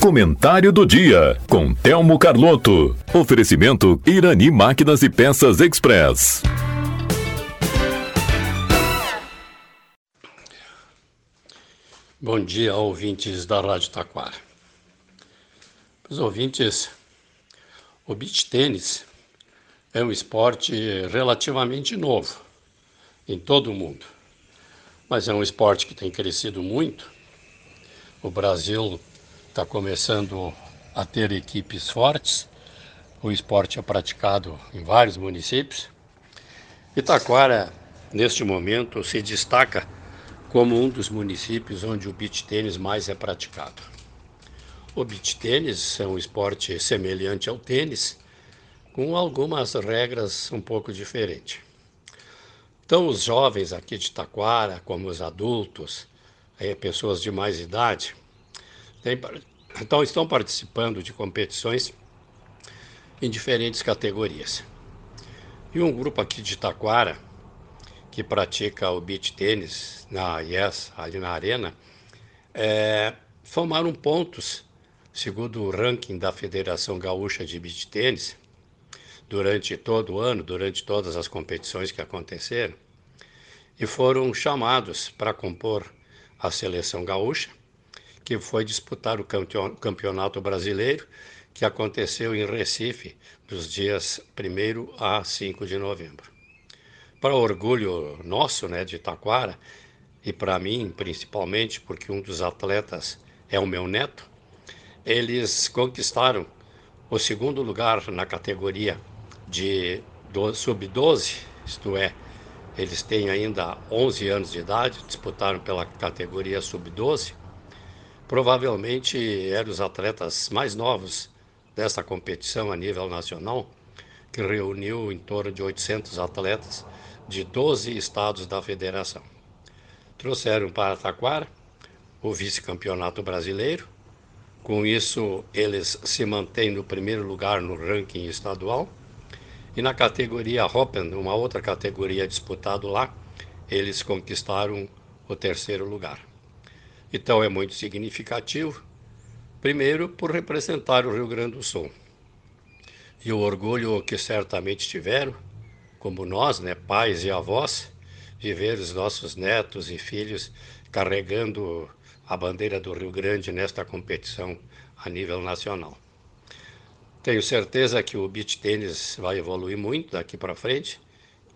Comentário do dia com Telmo Carlotto. Oferecimento Irani Máquinas e Peças Express. Bom dia, ouvintes da Rádio Taquara. Os ouvintes, o beach tênis é um esporte relativamente novo em todo o mundo, mas é um esporte que tem crescido muito. O Brasil está começando a ter equipes fortes. O esporte é praticado em vários municípios. Itaquara, neste momento, se destaca como um dos municípios onde o beach tênis mais é praticado. O beach tênis é um esporte semelhante ao tênis, com algumas regras um pouco diferentes. Então, os jovens aqui de Taquara, como os adultos, aí, pessoas de mais idade, tem, então estão participando de competições em diferentes categorias. E um grupo aqui de Taquara, que pratica o beach tênis na IES, ali na arena, é, formaram pontos, segundo o ranking da Federação Gaúcha de Beach Tênis, durante todo o ano, durante todas as competições que aconteceram, e foram chamados para compor a seleção gaúcha, que foi disputar o campeonato brasileiro, que aconteceu em Recife, dos dias 1 a 5 de novembro. Para orgulho nosso, né, de Taquara, e para mim principalmente, porque um dos atletas é o meu neto, eles conquistaram o segundo lugar na categoria de sub-12, isto é, eles têm ainda 11 anos de idade, disputaram pela categoria sub-12. Provavelmente eram os atletas mais novos dessa competição a nível nacional, que reuniu em torno de 800 atletas de 12 estados da federação. Trouxeram para Taquara o vice-campeonato brasileiro. Com isso, eles se mantêm no primeiro lugar no ranking estadual. E na categoria Hoppen, uma outra categoria disputada lá, eles conquistaram o terceiro lugar. Então é muito significativo, primeiro por representar o Rio Grande do Sul. E o orgulho que certamente tiveram como nós, né, pais e avós, de ver os nossos netos e filhos carregando a bandeira do Rio Grande nesta competição a nível nacional. Tenho certeza que o beach tênis vai evoluir muito daqui para frente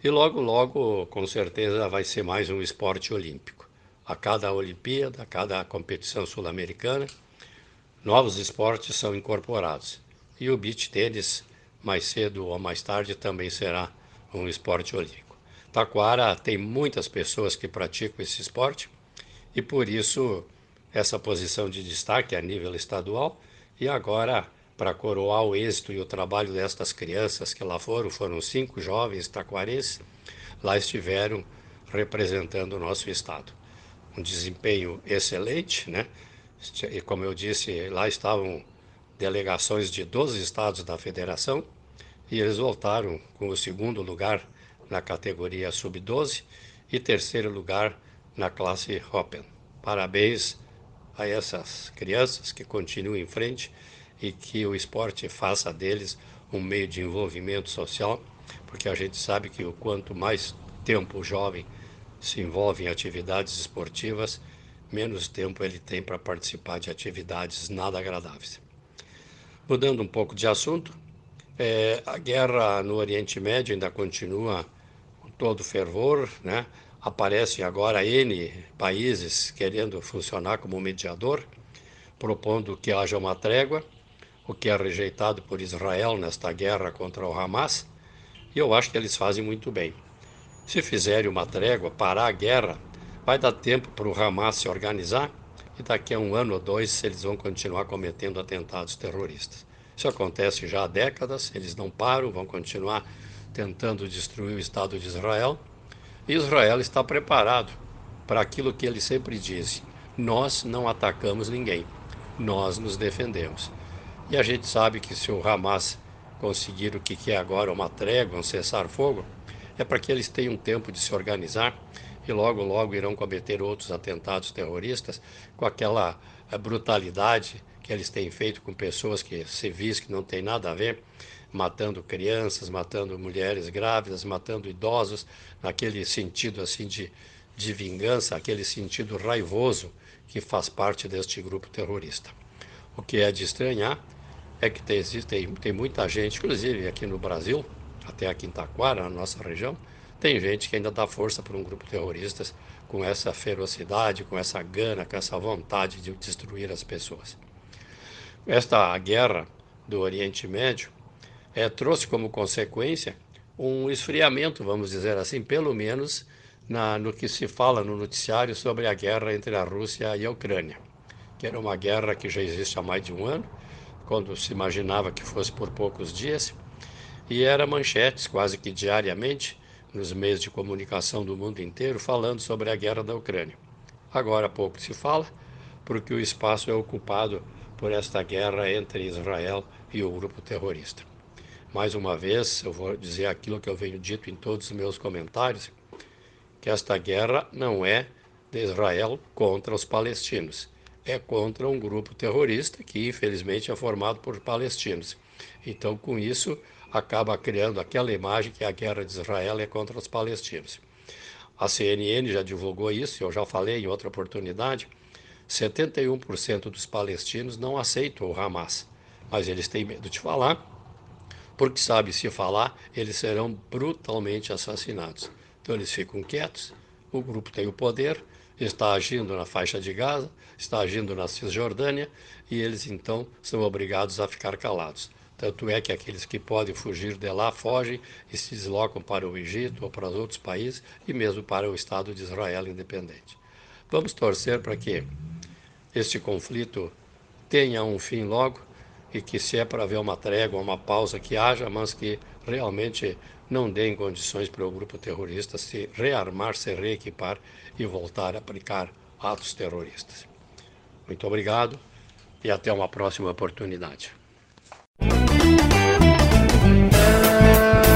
e logo, logo, com certeza, vai ser mais um esporte olímpico. A cada Olimpíada, a cada competição sul-americana, novos esportes são incorporados. E o beach tênis, mais cedo ou mais tarde, também será um esporte olímpico. Taquara tem muitas pessoas que praticam esse esporte e por isso essa posição de destaque a nível estadual e agora para coroar o êxito e o trabalho destas crianças que lá foram, foram cinco jovens taquarenses, lá estiveram representando o nosso estado. Um desempenho excelente, né? E como eu disse, lá estavam delegações de 12 estados da federação, e eles voltaram com o segundo lugar na categoria sub-12 e terceiro lugar na classe Open. Parabéns a essas crianças que continuem em frente e que o esporte faça deles um meio de envolvimento social, porque a gente sabe que o quanto mais tempo o jovem se envolve em atividades esportivas, menos tempo ele tem para participar de atividades nada agradáveis. Mudando um pouco de assunto, é, a guerra no Oriente Médio ainda continua com todo fervor, né? Aparecem agora N países querendo funcionar como mediador, propondo que haja uma trégua, o que é rejeitado por Israel nesta guerra contra o Hamas, e eu acho que eles fazem muito bem. Se fizerem uma trégua, parar a guerra, vai dar tempo para o Hamas se organizar e daqui a um ano ou dois eles vão continuar cometendo atentados terroristas. Isso acontece já há décadas, eles não param, vão continuar tentando destruir o Estado de Israel. E Israel está preparado para aquilo que ele sempre diz: nós não atacamos ninguém, nós nos defendemos. E a gente sabe que se o Hamas conseguir o que é agora uma trégua, um cessar-fogo, é para que eles tenham tempo de se organizar e logo, logo irão cometer outros atentados terroristas com aquela eh, brutalidade que eles têm feito com pessoas que civis que não têm nada a ver, matando crianças, matando mulheres grávidas, matando idosos, naquele sentido assim de, de vingança, aquele sentido raivoso que faz parte deste grupo terrorista. O que é de estranhar é que tem, tem, tem muita gente, inclusive aqui no Brasil, até aqui em Taquara, na nossa região, tem gente que ainda dá força para um grupo terrorista com essa ferocidade, com essa gana, com essa vontade de destruir as pessoas. Esta guerra do Oriente Médio é, trouxe como consequência um esfriamento, vamos dizer assim, pelo menos na, no que se fala no noticiário sobre a guerra entre a Rússia e a Ucrânia, que era uma guerra que já existe há mais de um ano, quando se imaginava que fosse por poucos dias, e era manchetes quase que diariamente nos meios de comunicação do mundo inteiro falando sobre a guerra da Ucrânia. Agora pouco se fala, porque o espaço é ocupado por esta guerra entre Israel e o grupo terrorista. Mais uma vez, eu vou dizer aquilo que eu venho dito em todos os meus comentários, que esta guerra não é de Israel contra os palestinos, é contra um grupo terrorista que infelizmente é formado por palestinos. Então, com isso, acaba criando aquela imagem que a guerra de Israel é contra os palestinos. A CNN já divulgou isso, eu já falei em outra oportunidade. 71% dos palestinos não aceitam o Hamas, mas eles têm medo de falar, porque sabe se falar, eles serão brutalmente assassinados. Então eles ficam quietos, o grupo tem o poder, está agindo na faixa de Gaza, está agindo na Cisjordânia, e eles então são obrigados a ficar calados. Tanto é que aqueles que podem fugir de lá fogem e se deslocam para o Egito ou para os outros países e mesmo para o Estado de Israel independente. Vamos torcer para que este conflito tenha um fim logo e que, se é para haver uma trégua, uma pausa, que haja, mas que realmente não deem condições para o grupo terrorista se rearmar, se reequipar e voltar a aplicar atos terroristas. Muito obrigado e até uma próxima oportunidade.